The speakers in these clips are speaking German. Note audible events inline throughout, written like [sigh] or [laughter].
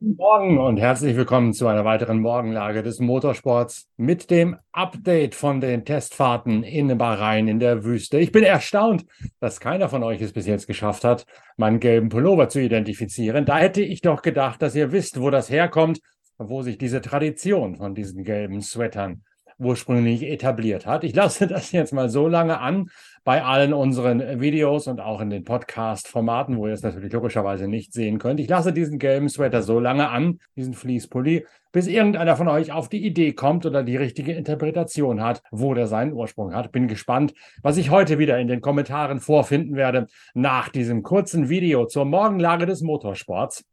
Guten Morgen und herzlich willkommen zu einer weiteren Morgenlage des Motorsports mit dem Update von den Testfahrten in Bahrain in der Wüste. Ich bin erstaunt, dass keiner von euch es bis jetzt geschafft hat, meinen gelben Pullover zu identifizieren. Da hätte ich doch gedacht, dass ihr wisst, wo das herkommt, wo sich diese Tradition von diesen gelben Sweatern ursprünglich etabliert hat. Ich lasse das jetzt mal so lange an bei allen unseren Videos und auch in den Podcast-Formaten, wo ihr es natürlich logischerweise nicht sehen könnt. Ich lasse diesen gelben Sweater so lange an, diesen Fließpulli, bis irgendeiner von euch auf die Idee kommt oder die richtige Interpretation hat, wo der seinen Ursprung hat. Bin gespannt, was ich heute wieder in den Kommentaren vorfinden werde nach diesem kurzen Video zur Morgenlage des Motorsports.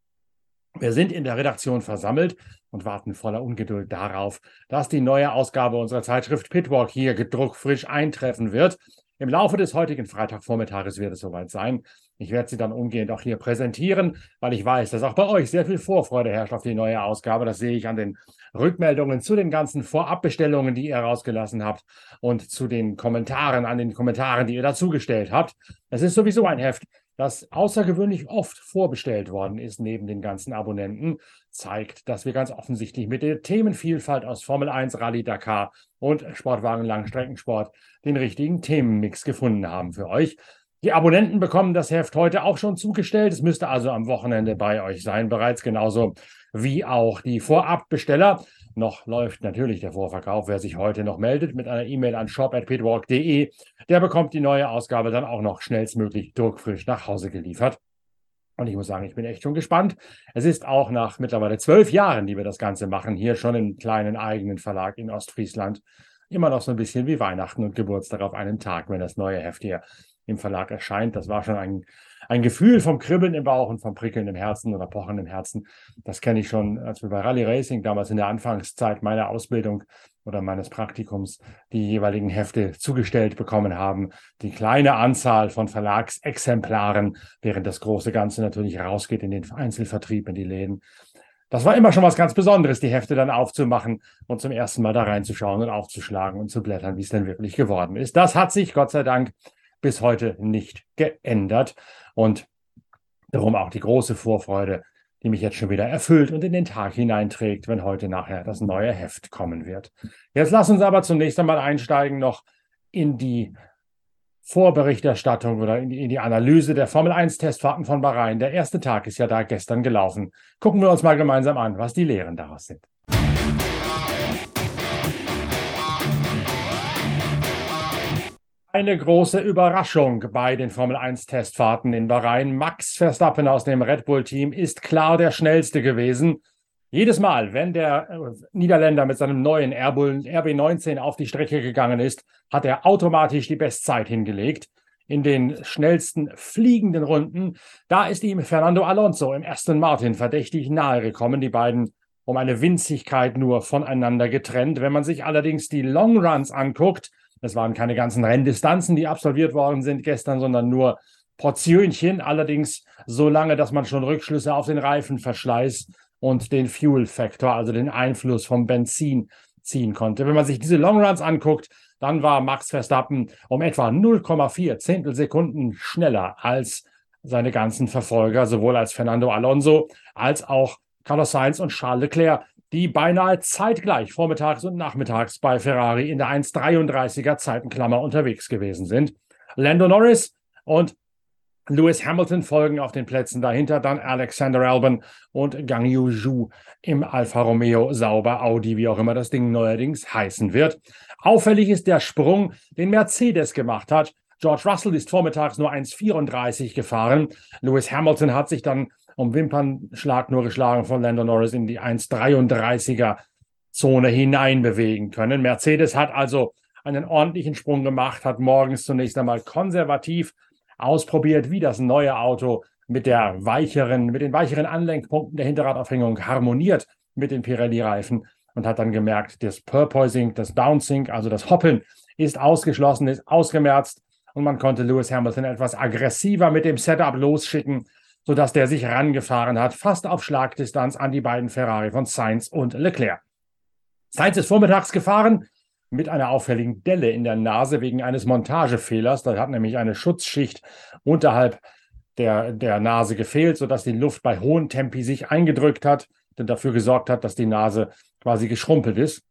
Wir sind in der Redaktion versammelt und warten voller Ungeduld darauf, dass die neue Ausgabe unserer Zeitschrift Pitwalk hier gedruckt frisch eintreffen wird. Im Laufe des heutigen Freitagvormittages wird es soweit sein. Ich werde sie dann umgehend auch hier präsentieren, weil ich weiß, dass auch bei euch sehr viel Vorfreude herrscht auf die neue Ausgabe. Das sehe ich an den Rückmeldungen zu den ganzen Vorabbestellungen, die ihr rausgelassen habt und zu den Kommentaren, an den Kommentaren, die ihr dazugestellt habt. Es ist sowieso ein Heft, das außergewöhnlich oft vorbestellt worden ist neben den ganzen Abonnenten, zeigt, dass wir ganz offensichtlich mit der Themenvielfalt aus Formel 1, Rallye Dakar und Sportwagen Langstreckensport den richtigen Themenmix gefunden haben für euch. Die Abonnenten bekommen das Heft heute auch schon zugestellt. Es müsste also am Wochenende bei euch sein, bereits genauso wie auch die Vorabbesteller. Noch läuft natürlich der Vorverkauf. Wer sich heute noch meldet mit einer E-Mail an shop.pitwalk.de, der bekommt die neue Ausgabe dann auch noch schnellstmöglich druckfrisch nach Hause geliefert. Und ich muss sagen, ich bin echt schon gespannt. Es ist auch nach mittlerweile zwölf Jahren, die wir das Ganze machen, hier schon im kleinen eigenen Verlag in Ostfriesland, immer noch so ein bisschen wie Weihnachten und Geburtstag auf einem Tag, wenn das neue Heft hier im Verlag erscheint. Das war schon ein, ein Gefühl vom Kribbeln im Bauch und vom Prickeln im Herzen oder Pochen im Herzen. Das kenne ich schon, als wir bei Rally Racing damals in der Anfangszeit meiner Ausbildung oder meines Praktikums die jeweiligen Hefte zugestellt bekommen haben. Die kleine Anzahl von Verlagsexemplaren, während das große Ganze natürlich rausgeht in den Einzelvertrieb, in die Läden. Das war immer schon was ganz Besonderes, die Hefte dann aufzumachen und zum ersten Mal da reinzuschauen und aufzuschlagen und zu blättern, wie es denn wirklich geworden ist. Das hat sich Gott sei Dank bis heute nicht geändert. Und darum auch die große Vorfreude, die mich jetzt schon wieder erfüllt und in den Tag hineinträgt, wenn heute nachher das neue Heft kommen wird. Jetzt lass uns aber zunächst einmal einsteigen noch in die Vorberichterstattung oder in die, in die Analyse der Formel 1 Testfahrten von Bahrain. Der erste Tag ist ja da gestern gelaufen. Gucken wir uns mal gemeinsam an, was die Lehren daraus sind. Eine große Überraschung bei den Formel 1 Testfahrten in Bahrain. Max Verstappen aus dem Red Bull Team ist klar der schnellste gewesen. Jedes Mal, wenn der äh, Niederländer mit seinem neuen RB19 auf die Strecke gegangen ist, hat er automatisch die Bestzeit hingelegt. In den schnellsten fliegenden Runden, da ist ihm Fernando Alonso im ersten Martin verdächtig nahe gekommen. Die beiden um eine Winzigkeit nur voneinander getrennt. Wenn man sich allerdings die Long Runs anguckt, es waren keine ganzen Renndistanzen, die absolviert worden sind gestern, sondern nur Portionchen, allerdings so lange, dass man schon Rückschlüsse auf den Reifenverschleiß und den Fuel Factor, also den Einfluss vom Benzin ziehen konnte. Wenn man sich diese Longruns anguckt, dann war Max Verstappen um etwa 0,4 Zehntelsekunden schneller als seine ganzen Verfolger, sowohl als Fernando Alonso als auch Carlos Sainz und Charles Leclerc die beinahe zeitgleich vormittags und nachmittags bei Ferrari in der 1,33er Zeitenklammer unterwegs gewesen sind. Lando Norris und Lewis Hamilton folgen auf den Plätzen dahinter, dann Alexander Albon und Gang Yu Zhu im Alfa Romeo Sauber Audi, wie auch immer das Ding neuerdings heißen wird. Auffällig ist der Sprung, den Mercedes gemacht hat. George Russell ist vormittags nur 1,34 gefahren. Lewis Hamilton hat sich dann um Wimpernschlag nur geschlagen von Lando Norris in die 1,33er Zone hinein bewegen können. Mercedes hat also einen ordentlichen Sprung gemacht, hat morgens zunächst einmal konservativ ausprobiert, wie das neue Auto mit der weicheren, mit den weicheren Anlenkpunkten der Hinterradaufhängung harmoniert mit den Pirelli-Reifen und hat dann gemerkt, das Purpoising, das Bouncing, also das Hoppeln ist ausgeschlossen, ist ausgemerzt und man konnte Lewis Hamilton etwas aggressiver mit dem Setup losschicken sodass der sich rangefahren hat, fast auf Schlagdistanz an die beiden Ferrari von Sainz und Leclerc. Sainz ist vormittags gefahren mit einer auffälligen Delle in der Nase wegen eines Montagefehlers. Da hat nämlich eine Schutzschicht unterhalb der, der Nase gefehlt, sodass die Luft bei hohen Tempi sich eingedrückt hat und dafür gesorgt hat, dass die Nase quasi geschrumpelt ist.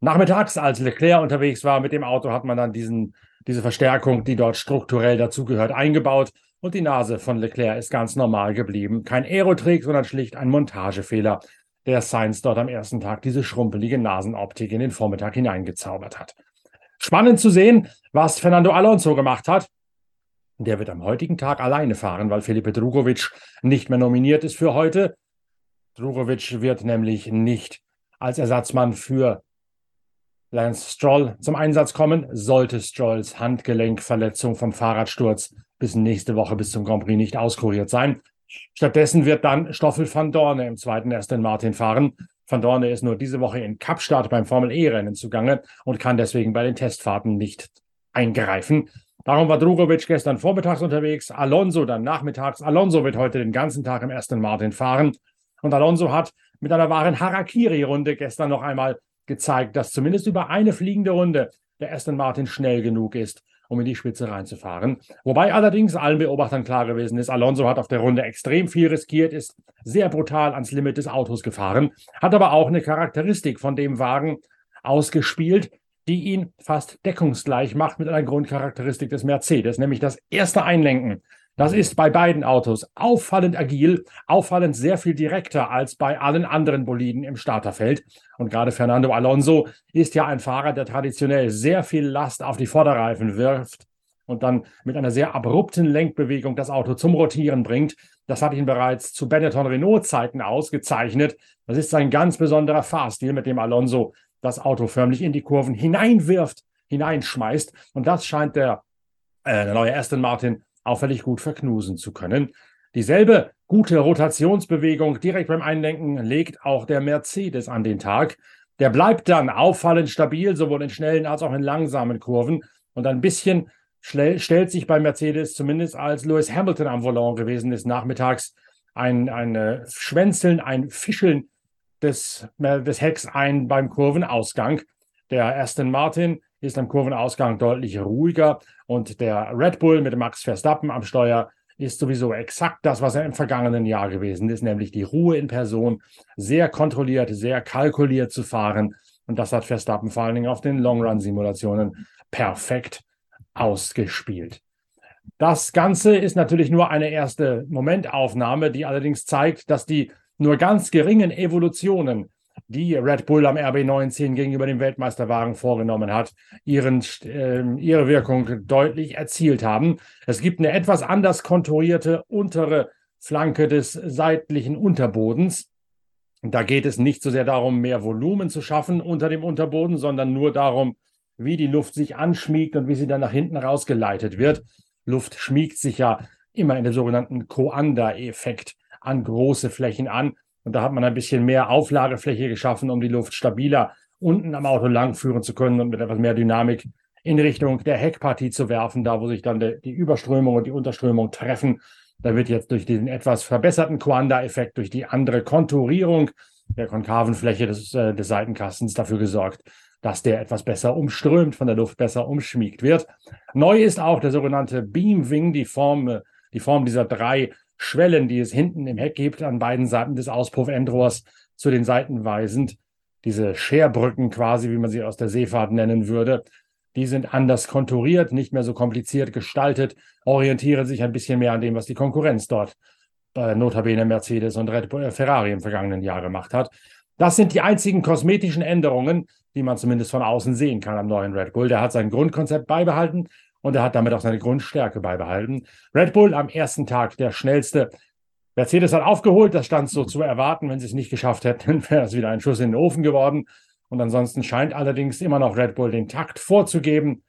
Nachmittags, als Leclerc unterwegs war mit dem Auto, hat man dann diesen, diese Verstärkung, die dort strukturell dazugehört, eingebaut. Und die Nase von Leclerc ist ganz normal geblieben. Kein Aerotrick, sondern schlicht ein Montagefehler, der Sainz dort am ersten Tag diese schrumpelige Nasenoptik in den Vormittag hineingezaubert hat. Spannend zu sehen, was Fernando Alonso gemacht hat. Der wird am heutigen Tag alleine fahren, weil Felipe Drugovic nicht mehr nominiert ist für heute. Drugovic wird nämlich nicht als Ersatzmann für Lance Stroll zum Einsatz kommen, sollte Strolls Handgelenkverletzung vom Fahrradsturz bis nächste Woche bis zum Grand Prix nicht auskuriert sein. Stattdessen wird dann Stoffel van Dorne im zweiten Aston Martin fahren. Van Dorne ist nur diese Woche in Kapstadt beim Formel E-Rennen zugange und kann deswegen bei den Testfahrten nicht eingreifen. Darum war Drugovic gestern vormittags unterwegs, Alonso dann nachmittags. Alonso wird heute den ganzen Tag im Aston Martin fahren. Und Alonso hat mit einer wahren Harakiri-Runde gestern noch einmal gezeigt, dass zumindest über eine fliegende Runde der Aston Martin schnell genug ist, um in die Spitze reinzufahren. Wobei allerdings allen Beobachtern klar gewesen ist, Alonso hat auf der Runde extrem viel riskiert, ist sehr brutal ans Limit des Autos gefahren, hat aber auch eine Charakteristik von dem Wagen ausgespielt, die ihn fast deckungsgleich macht mit einer Grundcharakteristik des Mercedes, nämlich das erste Einlenken das ist bei beiden Autos auffallend agil, auffallend sehr viel direkter als bei allen anderen Boliden im Starterfeld. Und gerade Fernando Alonso ist ja ein Fahrer, der traditionell sehr viel Last auf die Vorderreifen wirft und dann mit einer sehr abrupten Lenkbewegung das Auto zum Rotieren bringt. Das hat ihn bereits zu Benetton Renault Zeiten ausgezeichnet. Das ist sein ganz besonderer Fahrstil, mit dem Alonso das Auto förmlich in die Kurven hineinwirft, hineinschmeißt. Und das scheint der, äh, der neue Aston Martin auffällig gut verknusen zu können. Dieselbe gute Rotationsbewegung direkt beim Einlenken legt auch der Mercedes an den Tag. Der bleibt dann auffallend stabil, sowohl in schnellen als auch in langsamen Kurven. Und ein bisschen stellt sich bei Mercedes, zumindest als Lewis Hamilton am Volant gewesen ist, nachmittags ein, ein äh, Schwänzeln, ein Fischeln des, äh, des Hecks ein beim Kurvenausgang. Der Aston Martin ist am Kurvenausgang deutlich ruhiger und der Red Bull mit Max Verstappen am Steuer ist sowieso exakt das, was er im vergangenen Jahr gewesen ist, nämlich die Ruhe in Person, sehr kontrolliert, sehr kalkuliert zu fahren. Und das hat Verstappen vor allen Dingen auf den Long-Run-Simulationen perfekt ausgespielt. Das Ganze ist natürlich nur eine erste Momentaufnahme, die allerdings zeigt, dass die nur ganz geringen Evolutionen die Red Bull am RB19 gegenüber dem Weltmeisterwagen vorgenommen hat, ihren, äh, ihre Wirkung deutlich erzielt haben. Es gibt eine etwas anders konturierte untere Flanke des seitlichen Unterbodens. Da geht es nicht so sehr darum, mehr Volumen zu schaffen unter dem Unterboden, sondern nur darum, wie die Luft sich anschmiegt und wie sie dann nach hinten rausgeleitet wird. Luft schmiegt sich ja immer in dem sogenannten Coanda-Effekt an große Flächen an. Und da hat man ein bisschen mehr Auflagefläche geschaffen, um die Luft stabiler unten am Auto langführen zu können und mit etwas mehr Dynamik in Richtung der Heckpartie zu werfen, da wo sich dann die Überströmung und die Unterströmung treffen. Da wird jetzt durch diesen etwas verbesserten Quanda-Effekt, durch die andere Konturierung der konkaven Fläche des, äh, des Seitenkastens dafür gesorgt, dass der etwas besser umströmt, von der Luft besser umschmiegt wird. Neu ist auch der sogenannte Beam Wing, die Form, äh, die Form dieser drei Schwellen, die es hinten im Heck gibt, an beiden Seiten des Auspuffendrohrs zu den Seiten weisend. Diese Scherbrücken quasi, wie man sie aus der Seefahrt nennen würde, die sind anders konturiert, nicht mehr so kompliziert gestaltet, orientieren sich ein bisschen mehr an dem, was die Konkurrenz dort, äh, notabene Mercedes und Red Bull, äh, Ferrari im vergangenen Jahr gemacht hat. Das sind die einzigen kosmetischen Änderungen, die man zumindest von außen sehen kann am neuen Red Bull. Der hat sein Grundkonzept beibehalten, und er hat damit auch seine Grundstärke beibehalten. Red Bull am ersten Tag der schnellste. Mercedes hat aufgeholt, das stand so zu erwarten. Wenn sie es nicht geschafft hätten, [laughs] wäre es wieder ein Schuss in den Ofen geworden. Und ansonsten scheint allerdings immer noch Red Bull den Takt vorzugeben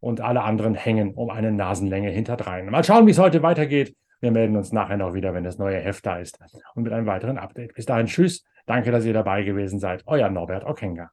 und alle anderen hängen um eine Nasenlänge hinterdrein. Mal schauen, wie es heute weitergeht. Wir melden uns nachher noch wieder, wenn das neue Heft da ist und mit einem weiteren Update. Bis dahin, tschüss. Danke, dass ihr dabei gewesen seid. Euer Norbert Okenga.